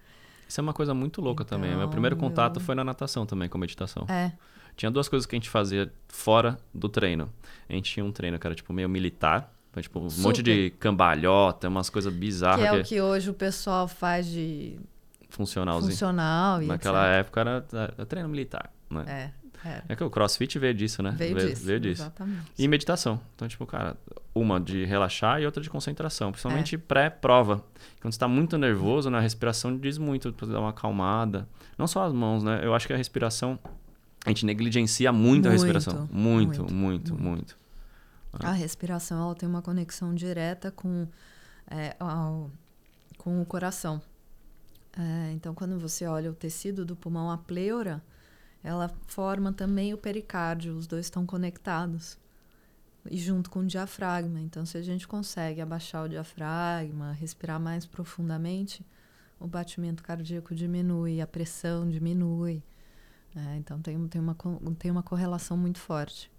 Isso é uma coisa muito louca então, também. Meu primeiro contato foi na natação também, com meditação. É. Tinha duas coisas que a gente fazia fora do treino. A gente tinha um treino que era tipo meio militar. Tipo, um Super. monte de cambalhota, umas coisas bizarras. Que é o que hoje o pessoal faz de... Funcionalzinho. Funcional e Naquela etc. época era, era treino militar, né? É. É. é que o crossfit veio disso, né? Veio, veio disso. Veio disso. Exatamente. E meditação. Então, tipo, cara, uma de relaxar e outra de concentração. Principalmente é. pré-prova. Quando você está muito nervoso, né, a respiração diz muito, para dar uma acalmada. Não só as mãos, né? Eu acho que a respiração. A gente negligencia muito, muito a respiração. Muito, muito, muito. muito. muito. A respiração ela tem uma conexão direta com, é, ao, com o coração. É, então, quando você olha o tecido do pulmão, a pleura, ela forma também o pericárdio, os dois estão conectados. E junto com o diafragma. Então, se a gente consegue abaixar o diafragma, respirar mais profundamente, o batimento cardíaco diminui, a pressão diminui. É, então, tem, tem, uma, tem uma correlação muito forte.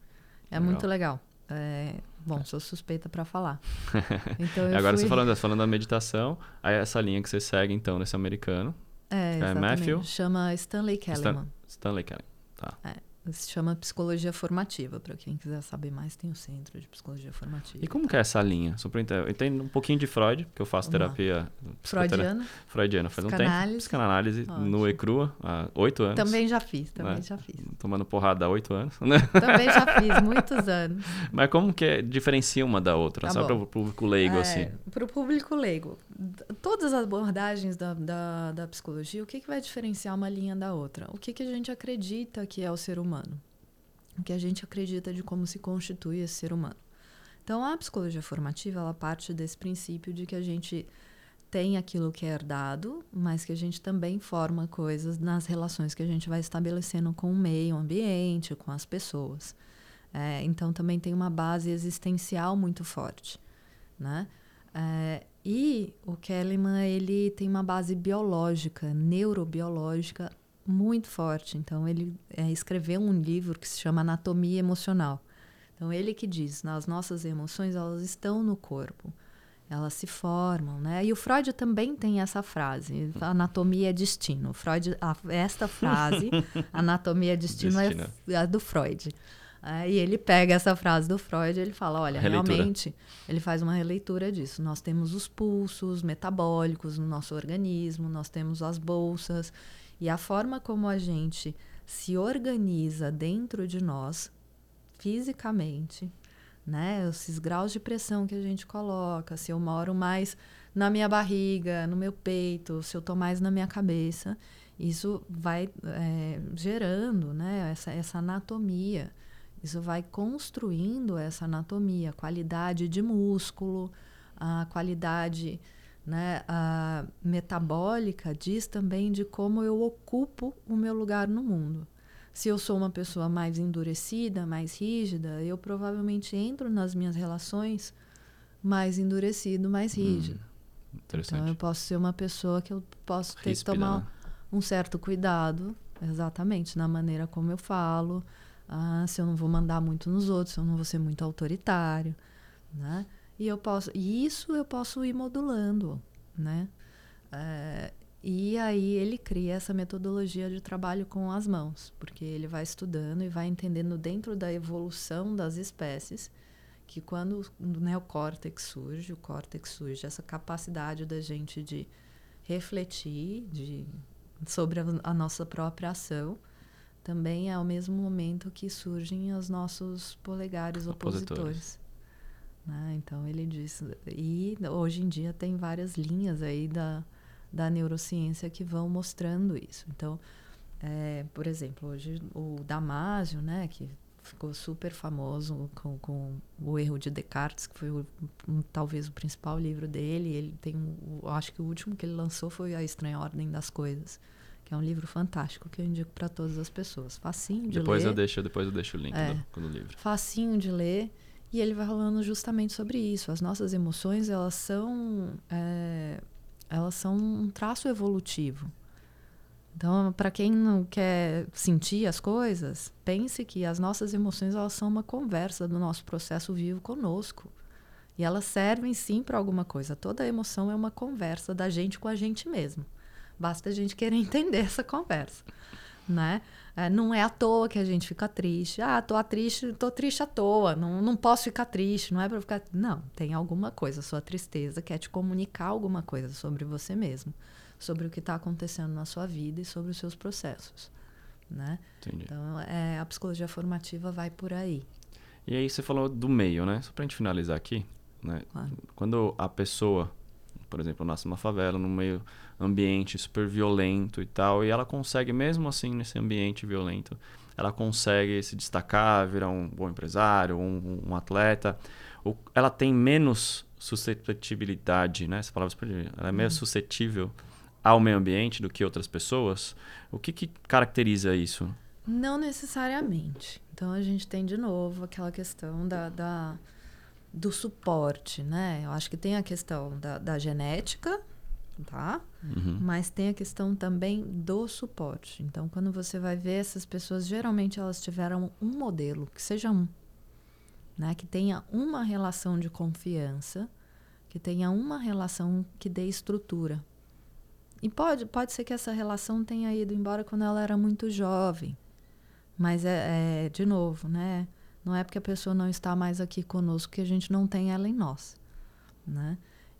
É legal. muito legal. É, bom, sou suspeita para falar. [LAUGHS] Então, Agora fui... você falando, falando da meditação, aí essa linha que você segue, então, nesse americano. É, é Matthew? Chama Stanley Kellerman. Stan Stanley Kelly. Tá. É, se chama psicologia formativa. Para quem quiser saber mais, tem o centro de psicologia formativa. E como que é essa linha? Só pra entender. Eu entendo um pouquinho de Freud, que eu faço terapia freudiana. Freudiana faz um tempo. Psicanálise no ECRUA há oito anos. Também já fiz, também né? já fiz. Tomando porrada há oito anos. Né? Também já [LAUGHS] fiz, muitos anos. Mas como que é, diferencia uma da outra? Tá Só para o público leigo, é, assim. Para o público leigo. Todas as abordagens da, da, da psicologia, o que, que vai diferenciar uma linha da outra? O que, que a gente acredita que é o ser humano? O que a gente acredita de como se constitui esse ser humano. Então, a psicologia formativa, ela parte desse princípio de que a gente tem aquilo que é herdado, mas que a gente também forma coisas nas relações que a gente vai estabelecendo com o meio ambiente, com as pessoas. É, então, também tem uma base existencial muito forte, né? É, e o Kellyman, ele tem uma base biológica, neurobiológica muito forte. Então, ele é, escreveu um livro que se chama Anatomia Emocional. Então, ele que diz, as nossas emoções, elas estão no corpo. Elas se formam, né? E o Freud também tem essa frase, anatomia é destino. Freud, a, esta frase, [LAUGHS] anatomia é destino, é destino. É, é do Freud. É, e ele pega essa frase do Freud ele fala, olha, realmente, ele faz uma releitura disso. Nós temos os pulsos metabólicos no nosso organismo, nós temos as bolsas, e a forma como a gente se organiza dentro de nós, fisicamente, né? Esses graus de pressão que a gente coloca, se eu moro mais na minha barriga, no meu peito, se eu estou mais na minha cabeça, isso vai é, gerando, né? Essa, essa anatomia. Isso vai construindo essa anatomia, qualidade de músculo, a qualidade né? A metabólica diz também de como eu ocupo o meu lugar no mundo. Se eu sou uma pessoa mais endurecida, mais rígida, eu provavelmente entro nas minhas relações mais endurecido, mais rígido. Hum, então eu posso ser uma pessoa que eu posso ter Ríspida, que tomar né? um certo cuidado, exatamente, na maneira como eu falo, ah, se eu não vou mandar muito nos outros, se eu não vou ser muito autoritário, né? E eu posso, e isso eu posso ir modulando, né? É, e aí ele cria essa metodologia de trabalho com as mãos, porque ele vai estudando e vai entendendo dentro da evolução das espécies que quando o neocórtex surge, o córtex surge, essa capacidade da gente de refletir de, sobre a, a nossa própria ação, também é ao mesmo momento que surgem os nossos polegares opositores. opositores. Né? Então ele diz e hoje em dia tem várias linhas aí da, da neurociência que vão mostrando isso. Então É, por exemplo, hoje o Damásio, né, que ficou super famoso com, com o erro de Descartes, que foi o, um, talvez o principal livro dele. Ele tem, um, acho que o último que ele lançou foi A Estranha Ordem das Coisas, que é um livro fantástico que eu indico para todas as pessoas. Facinho de depois ler. Eu deixo, depois eu deixo o link É. do, do livro. Facinho de ler. E ele vai falando justamente sobre isso. As nossas emoções, elas são, é, elas são um traço evolutivo. Então, para quem não quer sentir as coisas, pense que as nossas emoções elas são uma conversa do nosso processo vivo conosco. E elas servem sim para alguma coisa. Toda emoção é uma conversa da gente com a gente mesmo. Basta a gente querer [LAUGHS] entender essa conversa, né? É, não é à toa que a gente fica triste. Ah, tô triste, tô triste à toa. Não, não posso ficar triste. Não é para ficar. Não, tem alguma coisa. Sua tristeza quer te comunicar alguma coisa sobre você mesmo, sobre o que está acontecendo na sua vida e sobre os seus processos, né? Entendi. Então, é, a psicologia formativa vai por aí. E aí você falou do meio, né? Só pra gente finalizar aqui, né? Claro. Quando a pessoa, por exemplo, nasce numa favela, num meio ambiente super violento e tal, e ela consegue, mesmo assim, nesse ambiente violento, ela consegue se destacar, virar um bom empresário, um, um atleta, o, ela tem menos suscetibilidade, né? Essa palavra ela é menos suscetível ao meio ambiente do que outras pessoas. O que, que caracteriza isso? Não necessariamente. Então a gente tem de novo aquela questão da, da- do suporte, né? Eu acho que tem a questão da, da genética, tá? Uhum. Mas tem a questão também do suporte. Então, quando você vai ver essas pessoas, geralmente elas tiveram um modelo, que seja um, né? Que tenha uma relação de confiança, que tenha uma relação que dê estrutura. E pode, pode ser que essa relação tenha ido embora quando ela era muito jovem. Mas é, é, de novo, né? Não é porque a pessoa não está mais aqui conosco que a gente não tem ela em nós, né?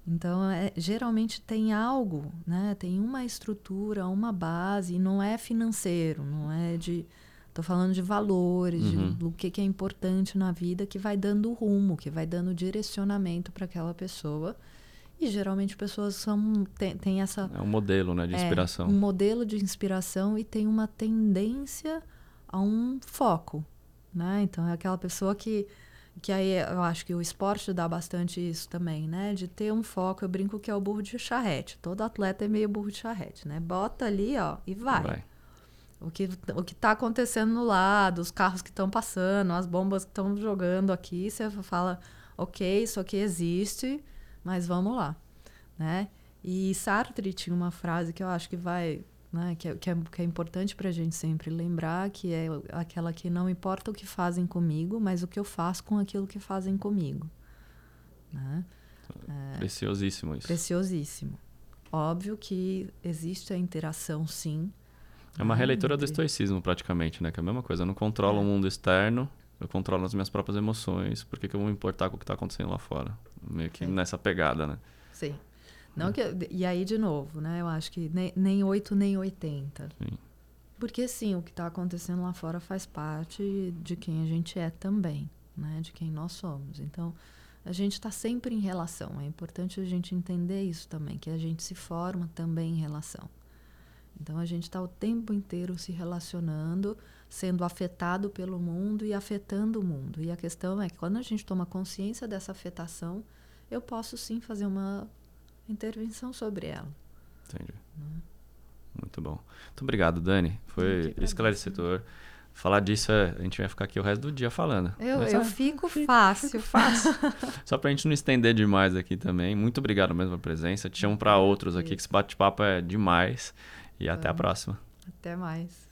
Então, é, geralmente tem algo, né? Tem uma estrutura, uma base, e não é financeiro, não é de. Estou falando de valores, de- Uhum. do que, que é importante na vida, que vai dando rumo, que vai dando direcionamento para aquela pessoa. E geralmente pessoas são, têm tem essa É um modelo, né, de é, inspiração. um modelo de inspiração e tem uma tendência a um foco, né? Então é aquela pessoa que que aí eu acho que o esporte dá bastante isso também, né? De ter um foco. Eu brinco que é o burro de charrete. Todo atleta é meio burro de charrete, né? Bota ali, ó, e vai. Vai. O que o que está acontecendo no lado, os carros que estão passando, as bombas que estão jogando aqui, você fala, ok, isso aqui existe, mas vamos lá, né? E Sartre tinha uma frase que eu acho que vai, né, que é, que é, que é importante para a gente sempre lembrar, que é aquela que não importa o que fazem comigo, mas o que eu faço com aquilo que fazem comigo, né? Preciosíssimo isso. Preciosíssimo. Óbvio que existe a interação, sim. É uma Ah, releitura do entre- estoicismo, praticamente, né? Que é a mesma coisa. Eu não controlo É. o mundo externo, eu controlo as minhas próprias emoções. Por que, que eu vou me importar com o que está acontecendo lá fora? Meio que Sim. nessa pegada, né? Sim. Não que, e aí, de novo, né? Eu acho que nem, nem 8, nem 80. Sim. Porque, sim, o que está acontecendo lá fora faz parte de quem a gente é também, né? De quem nós somos. Então, a gente está sempre em relação. É importante a gente entender isso também, que a gente se forma também em relação. Então, a gente está o tempo inteiro se relacionando, sendo afetado pelo mundo e afetando o mundo. E a questão é que quando a gente toma consciência dessa afetação, eu posso sim fazer uma intervenção sobre ela. Entendi. Muito bom. Muito obrigado, Dani. Foi esclarecedor. Falar disso, é- a gente vai ficar aqui o resto do dia falando. Eu, Mas, eu é, fico fácil. fácil. [LAUGHS] Só pra gente não estender demais aqui também. Muito obrigado mesmo pela presença. Te chamo pra outros aqui, que esse bate-papo é demais. E até a próxima. Até mais.